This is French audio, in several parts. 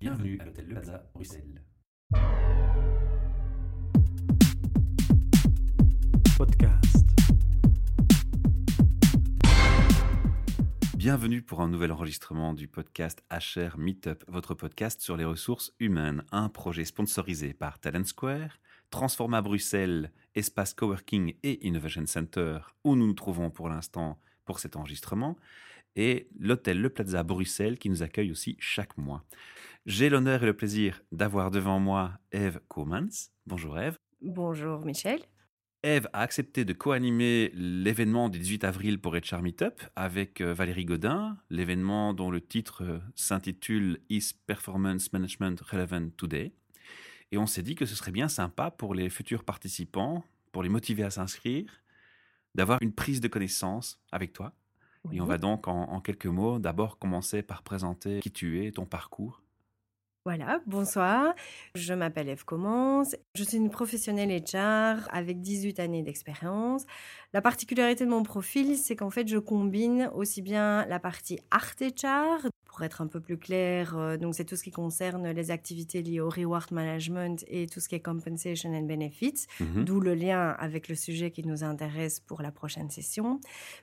Bienvenue à l'hôtel Le Plaza, Bruxelles. Podcast. Bienvenue pour un nouvel enregistrement du podcast HR Meetup, votre podcast sur les ressources humaines, un projet sponsorisé par Talent Square, Transforma Bruxelles, espace coworking et innovation center où nous nous trouvons pour l'instant pour cet enregistrement, et l'hôtel Le Plaza Bruxelles qui nous accueille aussi chaque mois. J'ai l'honneur et le plaisir d'avoir devant moi Eve Comans. Bonjour Eve. Bonjour Michel. Eve a accepté de co-animer l'événement du 18 avril pour HR Meetup avec euh, Valérie Godin, l'événement dont le titre euh, s'intitule Is Performance Management Relevant Today? Et on s'est dit que ce serait bien sympa pour les futurs participants, pour les motiver à s'inscrire, d'avoir une prise de connaissance avec toi. Et on va donc en, en quelques mots d'abord commencer par présenter qui tu es, ton parcours. Voilà, bonsoir. Je m'appelle Eve Commence. Je suis une professionnelle HR avec 18 années d'expérience. La particularité de mon profil, c'est qu'en fait, je combine aussi bien la partie art HR, pour être un peu plus clair, euh, donc c'est tout ce qui concerne les activités liées au reward management et tout ce qui est compensation and benefits, Mhm. d'où le lien avec le sujet qui nous intéresse pour la prochaine session.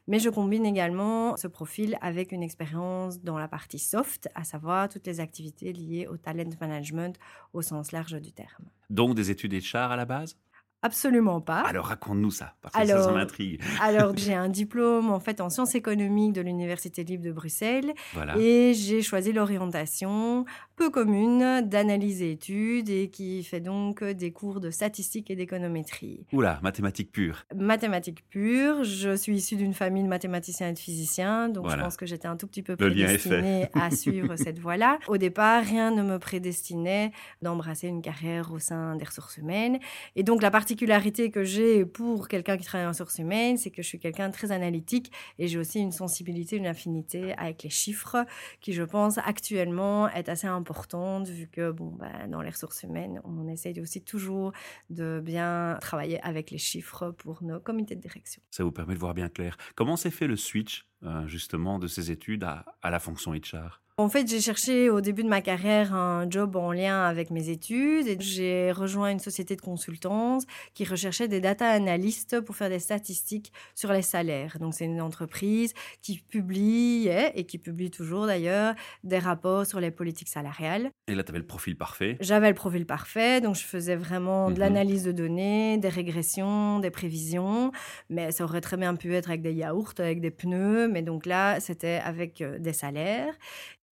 Mais je combine également ce profil avec une expérience dans la partie soft, à savoir toutes les activités liées au talent management au sens large du terme. Donc des études HR à la base? Absolument pas. Alors raconte-nous ça, parce que ça, m'intrigue. Alors, j'ai un diplôme en fait en sciences économiques de l'Université libre de Bruxelles Voilà. et j'ai choisi l'orientation peu commune d'analyse et études et qui fait donc des cours de statistique et d'économétrie. Oula, mathématiques pures. Mathématiques pures, je suis issue d'une famille de mathématiciens et de physiciens, donc Voilà. je pense que j'étais un tout petit peu prédestinée à suivre cette voie-là. Au départ, rien ne me prédestinait d'embrasser une carrière au sein des ressources humaines. Et donc la particularité que j'ai pour quelqu'un qui travaille en ressources humaines, c'est que je suis quelqu'un de très analytique et j'ai aussi une sensibilité, une affinité avec les chiffres, qui je pense actuellement est assez importante vu que bon, bah, dans les ressources humaines, on essaye aussi toujours de bien travailler avec les chiffres pour nos comités de direction. Ça vous permet de voir bien clair. Comment s'est fait le switch, euh, justement, de ces études à la fonction HR En fait, j'ai cherché au début de ma carrière un job en lien avec mes études et j'ai rejoint une société de consultance qui recherchait des data analystes pour faire des statistiques sur les salaires. Donc, c'est une entreprise qui publiait et qui publie toujours d'ailleurs des rapports sur les politiques salariales. Et là, tu avais le profil parfait. J'avais le profil parfait, donc je faisais vraiment de Mhm. l'analyse de données, des régressions, des prévisions, mais ça aurait très bien pu être avec des yaourts, avec des pneus, mais donc là, c'était avec euh, des salaires.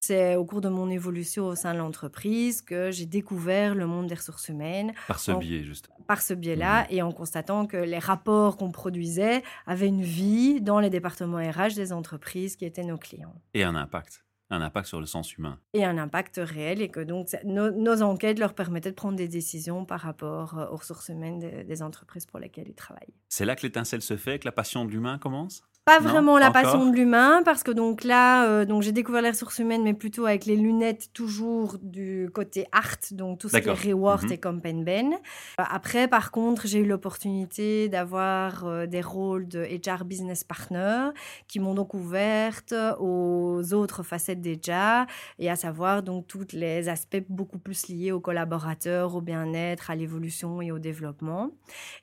C'est au cours de mon évolution au sein de l'entreprise que j'ai découvert le monde des ressources humaines Par ce En- biais, juste. par ce biais-là et en constatant que les rapports qu'on produisait avaient une vie dans les départements RH des entreprises qui étaient nos clients Et un impact. Un impact sur le sens humain. et un impact réel et que donc nos enquêtes leur permettaient de prendre des décisions par rapport euh, aux ressources humaines des, des entreprises pour lesquelles ils travaillent. C'est là que l'étincelle se fait, que la passion de l'humain commence? Pas Non, vraiment la pas passion de l'humain parce que donc là euh, donc j'ai découvert les ressources humaines mais plutôt avec les lunettes toujours du côté art donc tout ce qui est reward Mhm. et comp and ben. Euh, Après par contre j'ai eu l'opportunité d'avoir euh, des rôles de HR business partner qui m'ont donc ouverte aux autres facettes d'HR et à savoir donc tous les aspects beaucoup plus liés aux collaborateurs, au bien-être, à l'évolution et au développement.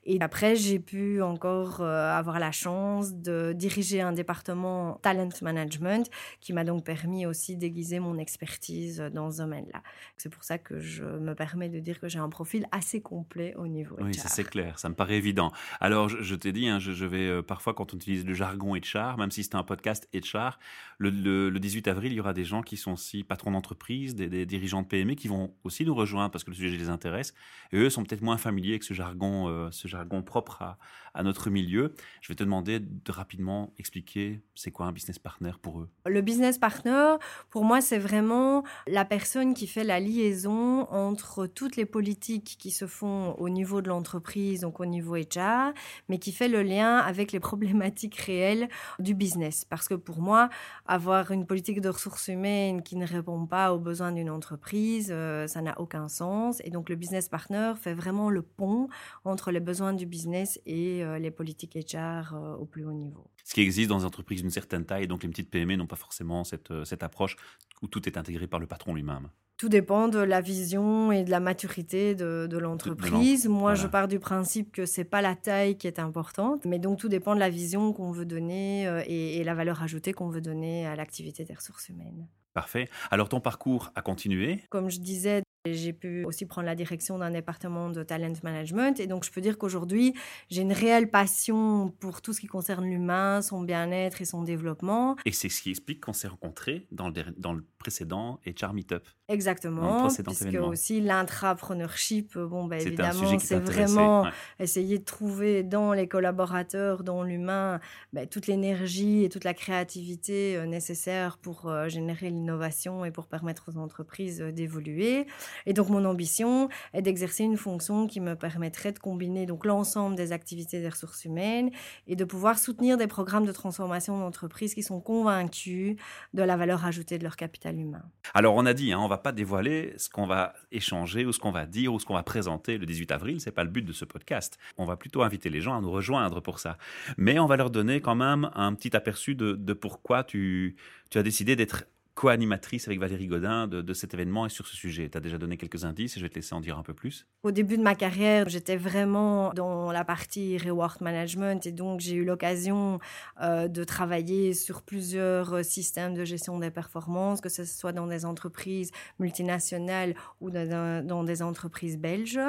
Et après, j'ai pu encore euh, avoir la chance de diriger un département talent management qui m'a donc permis aussi d'aiguiser mon expertise dans ce domaine-là. C'est pour ça que je me permets de dire que j'ai un profil assez complet au niveau Oui, HR. ça c'est clair, ça me paraît évident. Alors, je, je t'ai dit, hein, je, je vais euh, parfois, quand on utilise le jargon HR, même si c'est un podcast HR, le, le- le 18 avril, il y aura des gens qui sont aussi patrons d'entreprise, des, des dirigeants de PME qui vont aussi nous rejoindre parce que le sujet les intéresse. Et eux sont peut-être moins familiers avec ce jargon, euh, ce jargon propre à, à notre milieu. Je vais te demander de rapidement expliquer c'est quoi un business partner pour eux? Le business partner, pour moi, c'est vraiment la personne qui fait la liaison entre toutes les politiques qui se font au niveau de l'entreprise, donc au niveau HR, mais qui fait le lien avec les problématiques réelles du business. Parce que pour moi, avoir une politique de ressources humaines qui ne répond pas aux besoins d'une entreprise, euh, ça n'a aucun sens. Et donc le business partner fait vraiment le pont entre les besoins du business et euh, les politiques HR euh, au plus haut niveau. Ce qui existe dans des entreprises d'une certaine taille, donc les petites PME n'ont pas forcément cette, euh, cette approche où tout est intégré par le patron lui-même. Tout dépend de la vision et de la maturité de, l'entreprise. Moi, je pars du principe que c'est pas la taille qui est importante, mais donc tout dépend de la vision qu'on veut donner euh, et, et la valeur ajoutée qu'on veut donner à l'activité des ressources humaines. Parfait. Alors ton parcours a continué? Comme je disais, j'ai pu aussi prendre la direction d'un département de talent management. Et donc, je peux dire qu'aujourd'hui, j'ai une réelle passion pour tout ce qui concerne l'humain, son bien-être et son développement. Et c'est ce qui explique qu'on s'est rencontrés dans le, précédent HR Meetup. Exactement. Puisque aussi l'intrapreneurship, bon, ben, évidemment, c'est vraiment essayer de trouver dans les collaborateurs, dans l'humain, ben, toute l'énergie et toute la créativité euh, nécessaire pour euh, générer l'innovation et pour permettre aux entreprises euh, d'évoluer. Et donc, mon ambition est d'exercer une fonction qui me permettrait de combiner donc l'ensemble des activités des ressources humaines et de pouvoir soutenir des programmes de transformation d'entreprises qui sont convaincus de la valeur ajoutée de leur capital humain. Alors, on a dit, hein, on va pas dévoiler ce qu'on va échanger ou ce qu'on va dire ou ce qu'on va présenter le 18 avril. C'est pas le but de ce podcast. On va plutôt inviter les gens à nous rejoindre pour ça. Mais on va leur donner quand même un petit aperçu de, de pourquoi tu, tu as décidé d'être co-animatrice avec Valérie Godin de, cet événement et sur ce sujet. Tu as déjà donné quelques indices et je vais te laisser en dire un peu plus. Au début de ma carrière, j'étais vraiment dans la partie reward management et donc j'ai eu l'occasion euh, de travailler sur plusieurs euh, systèmes de gestion des performances, que ce soit dans des entreprises multinationales ou dans, des entreprises belges.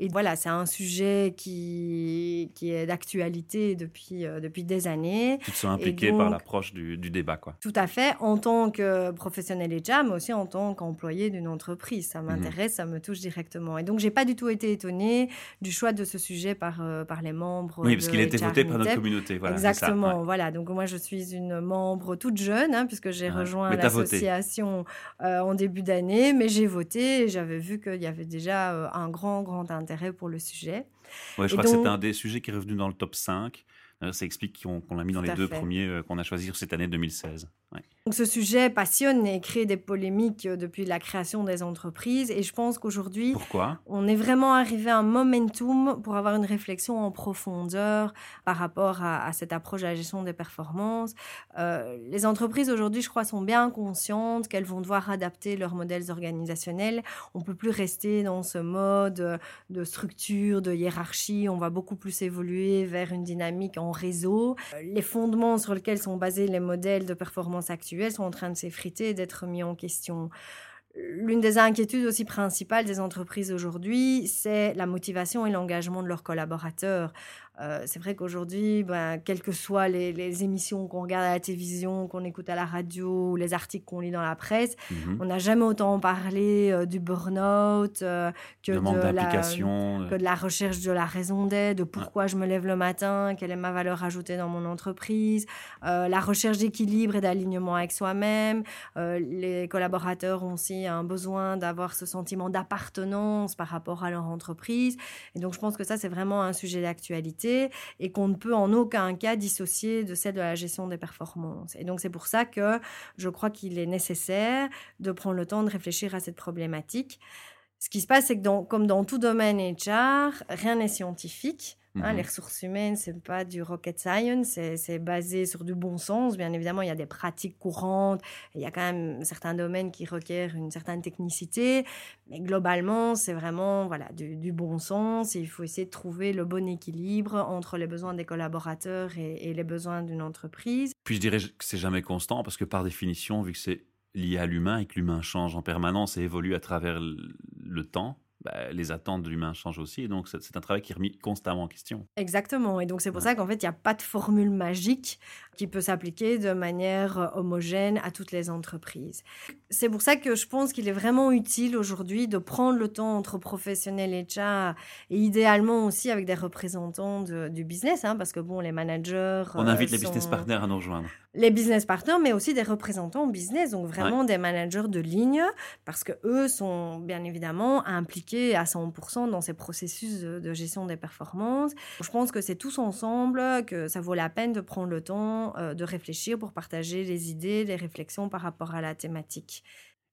Et voilà, c'est un sujet qui, qui est d'actualité depuis, euh, depuis des années. Tu te sens impliqué par l'approche du, du débat, quoi. Tout à fait. En tant que professionnel et déjà, mais aussi en tant qu'employé d'une entreprise. Ça m'intéresse, ça me touche directement. Et donc, j'ai pas du tout été étonnée du choix de ce sujet par, euh, par les membres. Oui, parce qu'il a été voté par notre communauté. Voilà, Exactement. Voilà. Donc, moi, je suis une membre toute jeune, hein, puisque j'ai rejoint l'association euh, en début d'année, mais j'ai voté et j'avais vu qu'il y avait déjà euh, un grand, grand intérêt pour le sujet. Ouais, je crois que c'est un des sujets qui est revenu dans le top 5. Ça explique qu'on l'a mis dans les deux premiers qu'on a choisis cette année 2016. Donc ce sujet passionne et crée des polémiques euh, depuis la création des entreprises et je pense qu'aujourd'hui, on est vraiment arrivé à un momentum pour avoir une réflexion en profondeur par rapport à, cette approche de la gestion des performances. Euh, les entreprises aujourd'hui, je crois, sont bien conscientes qu'elles vont devoir adapter leurs modèles organisationnels. On peut plus rester dans ce mode de structure, de hiérarchie. On va beaucoup plus évoluer vers une dynamique en réseau. Euh, les fondements sur lesquels sont basés les modèles de performance sont en train de s'effriter et d'être mis en question. L'une des inquiétudes aussi principales des entreprises aujourd'hui, c'est la motivation et l'engagement de leurs collaborateurs. Euh, c'est vrai qu'aujourd'hui, ben, quelles que soient les, émissions qu'on regarde à la télévision, qu'on écoute à la radio ou les articles qu'on lit dans la presse, mhm. on n'a jamais autant parlé euh, du burn-out euh, que, de la, que de la recherche de la raison d'être, de pourquoi je me lève le matin, quelle est ma valeur ajoutée dans mon entreprise, la recherche d'équilibre et d'alignement avec soi-même. les collaborateurs ont aussi un besoin d'avoir ce sentiment d'appartenance par rapport à leur entreprise. Et donc, je pense que ça, c'est vraiment un sujet d'actualité et qu'on ne peut en aucun cas dissocier de celle de la gestion des performances. Et donc c'est pour ça que je crois qu'il est nécessaire de prendre le temps de réfléchir à cette problématique. Ce qui se passe, c'est que comme dans tout domaine HR, rien n'est scientifique. Hein, les mhm. ressources humaines, c'est pas du rocket science, c'est basé sur du bon sens. Bien évidemment, il y a des pratiques courantes, il y a quand même certains domaines qui requièrent une certaine technicité, mais globalement, c'est vraiment voilà du, bon sens. il faut essayer de trouver le bon équilibre entre les besoins des collaborateurs et, les besoins d'une entreprise. Puis je dirais que c'est jamais constant parce que par définition, vu que c'est lié à l'humain et que l'humain change en permanence et évolue à travers le temps, bah, les attentes de l'humain changent aussi. Et donc, c'est un travail qui est remis constamment en question. Exactement. Et donc, c'est pour ça qu'en fait, il n'y a pas de formule magique qui peut s'appliquer de manière euh, homogène à toutes les entreprises. C'est pour ça que je pense qu'il est vraiment utile aujourd'hui de prendre le temps entre professionnels et chat, et idéalement aussi avec des représentants du business, hein, parce que bon, les managers. On invite les euh, business partners à nous rejoindre les business partners, mais aussi des représentants business, donc vraiment des managers de ligne, parce que eux sont bien évidemment impliqués à 100% dans ces processus de, gestion des performances. Je pense que c'est tous ensemble que ça vaut la peine de prendre le temps euh, de réfléchir pour partager les idées, les réflexions par rapport à la thématique.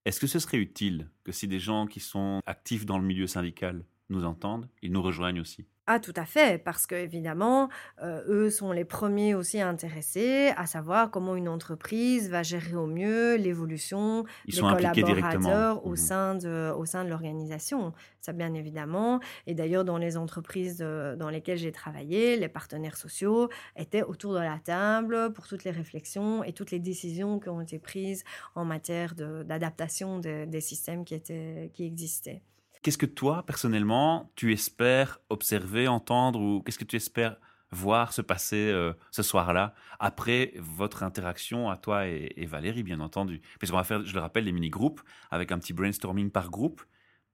Est-ce que ce serait utile que si des gens qui sont actifs dans le milieu syndical nous entendent, ils nous rejoignent aussi? Ah, tout à fait, parce que évidemment, euh, eux sont les premiers aussi intéressés à savoir comment une entreprise va gérer au mieux l'évolution des collaborateurs au Mhm. sein de, au sein de l'organisation. Ça, bien évidemment. Et d'ailleurs, dans les entreprises euh, dans lesquelles j'ai travaillé, les partenaires sociaux étaient autour de la table pour toutes les réflexions et toutes les décisions qui ont été prises en matière de- d'adaptation des- des systèmes qui, étaient, qui existaient. Qu'est-ce que toi, personnellement, tu espères observer, entendre, ou qu'est-ce que tu espères voir se passer euh, ce soir-là, après votre interaction à toi et, et Valérie, bien entendu? Parce qu'on va faire, je le rappelle, des mini-groupes avec un petit brainstorming par groupe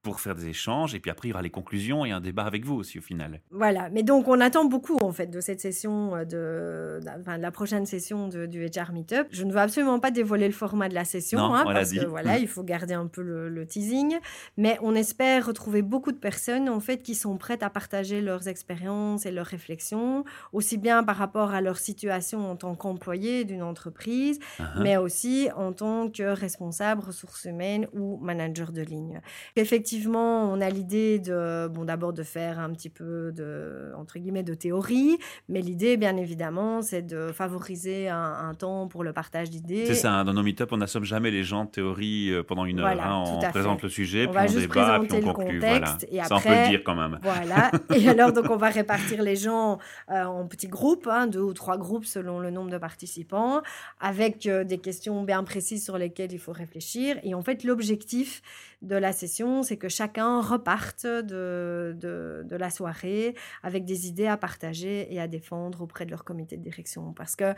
pour faire des échanges, et puis après, il y aura les conclusions et un débat avec vous aussi, au final. Voilà, mais donc on attend beaucoup en fait de cette session, euh, de, enfin, de la prochaine session de- du HR Meetup. Je ne veux absolument pas dévoiler le format de la session, Non, hein, parce que voilà, il faut garder un peu le, le teasing, mais on espère retrouver beaucoup de personnes en fait qui sont prêtes à partager leurs expériences et leurs réflexions, aussi bien par rapport à leur situation en tant qu'employé d'une entreprise, Uh-huh. mais aussi en tant que responsable ressources humaines ou manager de ligne. Effectivement, on a l'idée de, bon, d'abord de faire un petit peu de, entre guillemets, de théorie, mais l'idée, bien évidemment, c'est de favoriser un, un temps pour le partage d'idées. C'est ça, hein, dans nos meet on n'assomme jamais les gens de théorie euh, pendant une Voilà, heure. hein, on fait. présente le sujet, On puis va on juste débat, puis on conclut. contexte, voilà. et Ça, on peut après- le dire quand même. Voilà. Et alors, donc, on va répartir les gens euh, en petits groupes, hein, deux ou trois groupes selon le nombre de participants, avec euh, des questions bien précises sur lesquelles il faut réfléchir. Et en fait, l'objectif de la session, c'est que chacun reparte de, de, la soirée avec des idées à partager et à défendre auprès de leur comité de direction. Parce que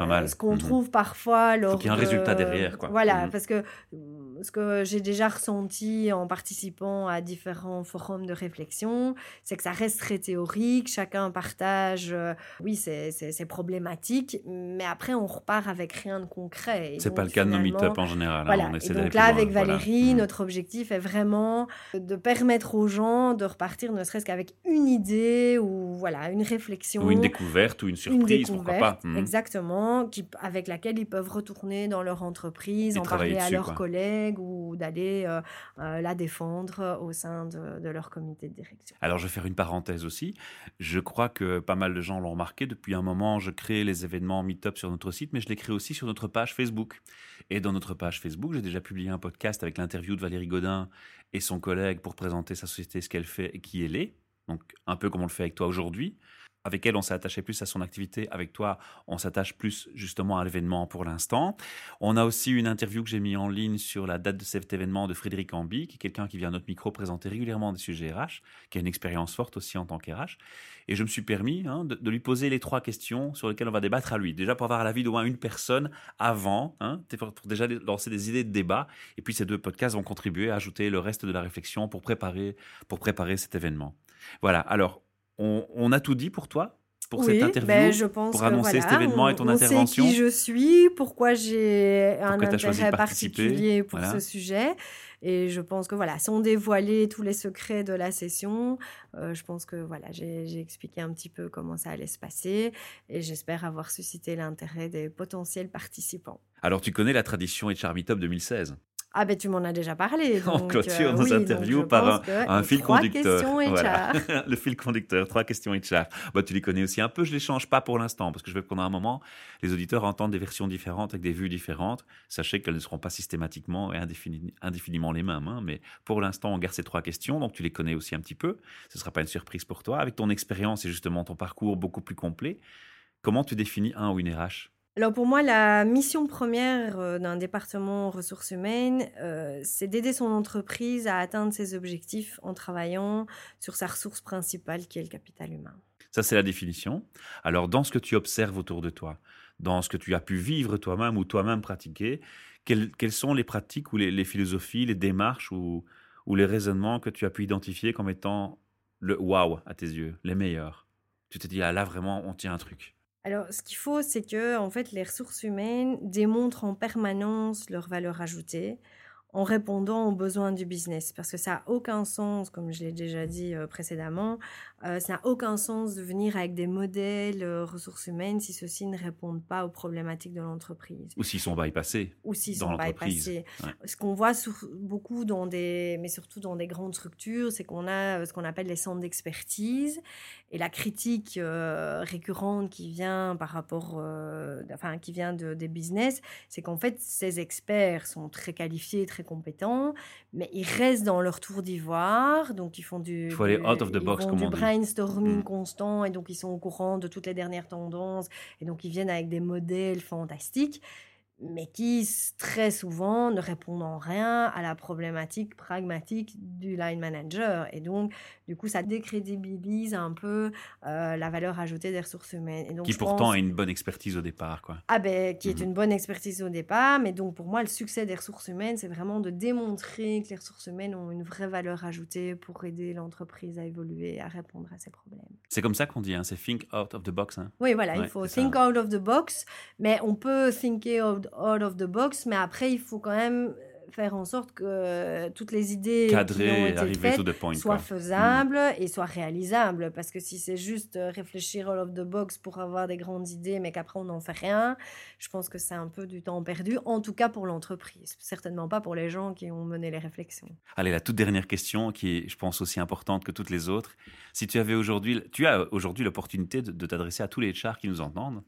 Pas mal. ce qu'on Mhm. trouve parfois lors qu'il y ait un de- résultat derrière, quoi. Voilà, Mhm. parce que euh, ce que j'ai déjà ressenti en participant à différents forums de réflexion, c'est que ça reste très théorique, chacun partage, euh, oui, c'est problématique, mais après on repart avec rien de concret. Et C'est pas le cas de nos meet-up en général. hein, voilà. on Et essaie donc là, avec. Valérie, Mhm. notre objectif est vraiment de permettre aux gens de repartir, ne serait-ce qu'avec une idée ou voilà une réflexion Ou une découverte ou une une surprise, pourquoi pas. découverte, Qui, avec laquelle ils peuvent retourner dans leur entreprise, en parler à leurs quoi. collègues ou d'aller euh, euh, la défendre au sein de, de leur comité de direction. Alors, je vais faire une parenthèse aussi. Je crois que pas mal de gens l'ont remarqué. Depuis un moment, je crée les événements Meetup sur notre site, mais je les crée aussi sur notre page Facebook. Et dans notre page Facebook, j'ai déjà publié un podcast avec l'interview de Valérie Godin et son collègue pour présenter sa société, ce qu'elle fait et qui elle est. Donc, un peu comme on le fait avec toi aujourd'hui. Avec elle, on s'est attaché plus à son activité. Avec toi, on s'attache plus justement à l'événement pour l'instant. On a aussi une interview que j'ai mis en ligne sur la date de cet événement de Frédéric Ambi, qui est quelqu'un qui vient à notre micro présenter régulièrement des sujets RH, qui a une expérience forte aussi en tant qu'RH. Et je me suis permis hein, de, de lui poser les trois questions sur lesquelles on va débattre à lui. Déjà pour avoir l'avis d'au moins une personne avant, hein, pour, pour déjà lancer des idées de débat. Et puis ces deux podcasts vont contribuer à ajouter le reste de la réflexion pour préparer, pour préparer cet événement. Voilà, alors on, on a tout dit pour toi pour oui, cette interview ben, je pense pour annoncer voilà, cet événement on, et ton on intervention. sait qui je suis, pourquoi j'ai un intérêt particulier pour voilà. ce sujet. Et je pense que voilà, sans dévoiler tous les secrets de la session, euh, je pense que voilà, j'ai expliqué un petit peu comment ça allait se passer et j'espère avoir suscité l'intérêt des potentiels participants. Alors tu connais la tradition HR Meetup 2016 Ah ben tu m'en as déjà parlé. On clôture euh, nos oui, interviews par que un les fil trois conducteur. Voilà. le fil conducteur, trois questions HR. Bah, tu les connais aussi un peu, je les change pas pour l'instant, parce que je veux que pendant un moment, les auditeurs entendent des versions différentes avec des vues différentes. Sachez qu'elles ne seront pas systématiquement et indéfini- indéfiniment les mêmes, hein, mais pour l'instant, on garde ces trois questions, donc tu les connais aussi un petit peu. Ce ne sera pas une surprise pour toi. Avec ton expérience et justement ton parcours beaucoup plus complet, comment tu définis un ou une RH Alors pour moi, la mission première euh, d'un département ressources humaines, euh, c'est d'aider son entreprise à atteindre ses objectifs en travaillant sur sa ressource principale qui est le capital humain. Ça, c'est la définition. Alors, dans ce que tu observes autour de toi, dans ce que tu as pu vivre toi-même ou toi-même pratiquer, quelles, sont les pratiques ou les, philosophies, les démarches ou, les raisonnements que tu as pu identifier comme étant le wow à tes yeux, les meilleurs? Tu t'es dit, ah là, vraiment, on tient un truc. Alors, ce qu'il faut, c'est que en fait, les ressources humaines démontrent en permanence leur valeur ajoutée en répondant aux besoins du business. Parce que ça n'a aucun sens, comme je l'ai déjà dit euh, précédemment, euh, ça n'a aucun sens de venir avec des modèles euh, ressources humaines si ceux-ci ne répondent pas aux problématiques de l'entreprise. Ou s'ils sont bypassés. Ou s'ils sont bypassés. Ce qu'on voit beaucoup dans des, mais surtout dans des grandes structures, c'est qu'on a ce qu'on appelle les centres d'expertise. Et la critique récurrente qui vient par rapport, enfin, qui vient de, des business, c'est qu'en fait, ces experts sont très qualifiés, très compétents, mais ils restent dans leur tour d'ivoire, donc ils font du, faut aller out of the box, du brainstorming mm. constant, et donc ils sont au courant de toutes les dernières tendances, et donc ils viennent avec des modèles fantastiques mais qui très souvent ne répondent en rien à la problématique pragmatique du line manager. Et donc, du coup, ça décrédibilise un peu euh, la valeur ajoutée des ressources humaines. Et donc, qui pourtant a une bonne expertise au départ, quoi. Ah ben, qui est mhm. une bonne expertise au départ, mais donc pour moi, le succès des ressources humaines, c'est vraiment de démontrer que les ressources humaines ont une vraie valeur ajoutée pour aider l'entreprise à évoluer, à répondre à ses problèmes. C'est comme ça qu'on dit, hein, c'est think out of the box. Hein. Oui, voilà, il faut think out of the box, mais on peut think out out of the box, mais après, il faut quand même faire en sorte que toutes les idées qui ont été faites soient faisables et soient réalisables. Parce que si c'est juste réfléchir out of the box pour avoir des grandes idées, mais qu'après on n'en fait rien, je pense que c'est un peu du temps perdu, en tout cas pour l'entreprise. Certainement pas pour les gens qui ont mené les réflexions. Allez, la toute dernière question, qui est, je pense, aussi importante que toutes les autres. Si tu avais aujourd'hui, tu as aujourd'hui l'opportunité de, de t'adresser à tous les chars qui nous entendent,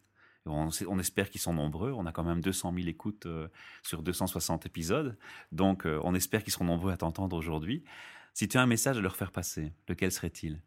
on, espère qu'ils sont nombreux. On a quand même 200 000 écoutes euh, sur 260 épisodes. Donc, euh, on espère qu'ils seront nombreux à t'entendre aujourd'hui. Si tu as un message à leur faire passer, lequel serait-il?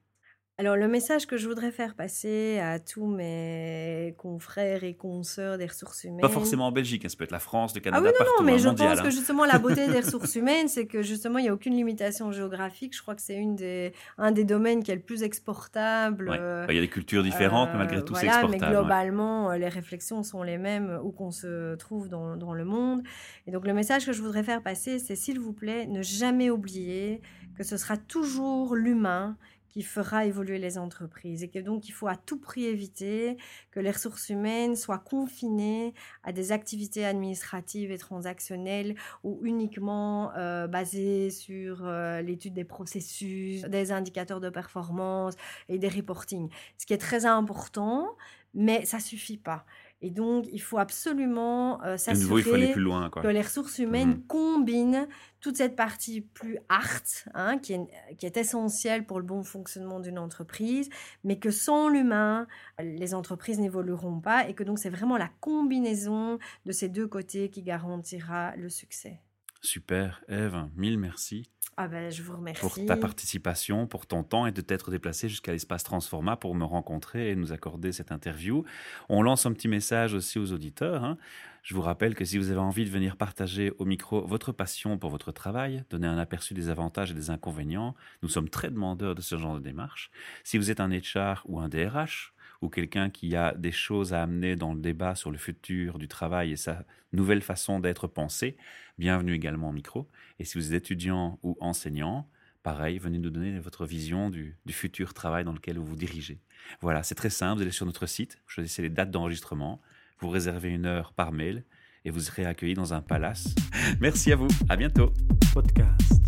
Alors, le message que je voudrais faire passer à tous mes confrères et consoeurs des ressources humaines. Pas forcément en Belgique, hein, ça peut être la France, le Canada, ah oui, non, partout, non, mais je pense que justement, la beauté des ressources humaines, c'est que justement, il n'y a aucune limitation géographique. Je crois que c'est des, un des domaines qui est le plus exportable. Euh, bah, il y a des cultures différentes, mais malgré tout, c'est exportable. Mais globalement, euh, les réflexions sont les mêmes où qu'on se trouve dans, dans le monde. Et donc, le message que je voudrais faire passer, c'est s'il vous plaît, ne jamais oublier que ce sera toujours l'humain qui fera évoluer les entreprises et que donc il faut à tout prix éviter que les ressources humaines soient confinées à des activités administratives et transactionnelles ou uniquement euh, basées sur euh, l'étude des processus, des indicateurs de performance et des reporting. Ce qui est très important, mais ça suffit pas. Et donc, il faut absolument euh, s'assurer que les ressources humaines mmh combinent toute cette partie plus art, hein, qui, est, qui est essentielle pour le bon fonctionnement d'une entreprise, mais que sans l'humain, les entreprises n'évolueront pas et que donc c'est vraiment la combinaison de ces deux côtés qui garantira le succès. Super, Eve, mille merci. Ah ben, je vous remercie. Pour ta participation, pour ton temps et de t'être déplacé jusqu'à l'espace Transforma pour me rencontrer et nous accorder cette interview. On lance un petit message aussi aux auditeurs. Hein. Je vous rappelle que si vous avez envie de venir partager au micro votre passion pour votre travail, donner un aperçu des avantages et des inconvénients, nous sommes très demandeurs de ce genre de démarche. Si vous êtes un HR ou un DRH, ou quelqu'un qui a des choses à amener dans le débat sur le futur du travail et sa nouvelle façon d'être pensée, bienvenue également au micro. Et si vous êtes étudiant ou enseignant, pareil, venez nous donner votre vision du, futur travail dans lequel vous vous dirigez. Voilà, c'est très simple, vous allez sur notre site, choisissez les dates d'enregistrement, vous réservez une heure par mail et vous serez accueilli dans un palace. Merci à vous, à bientôt. Podcast.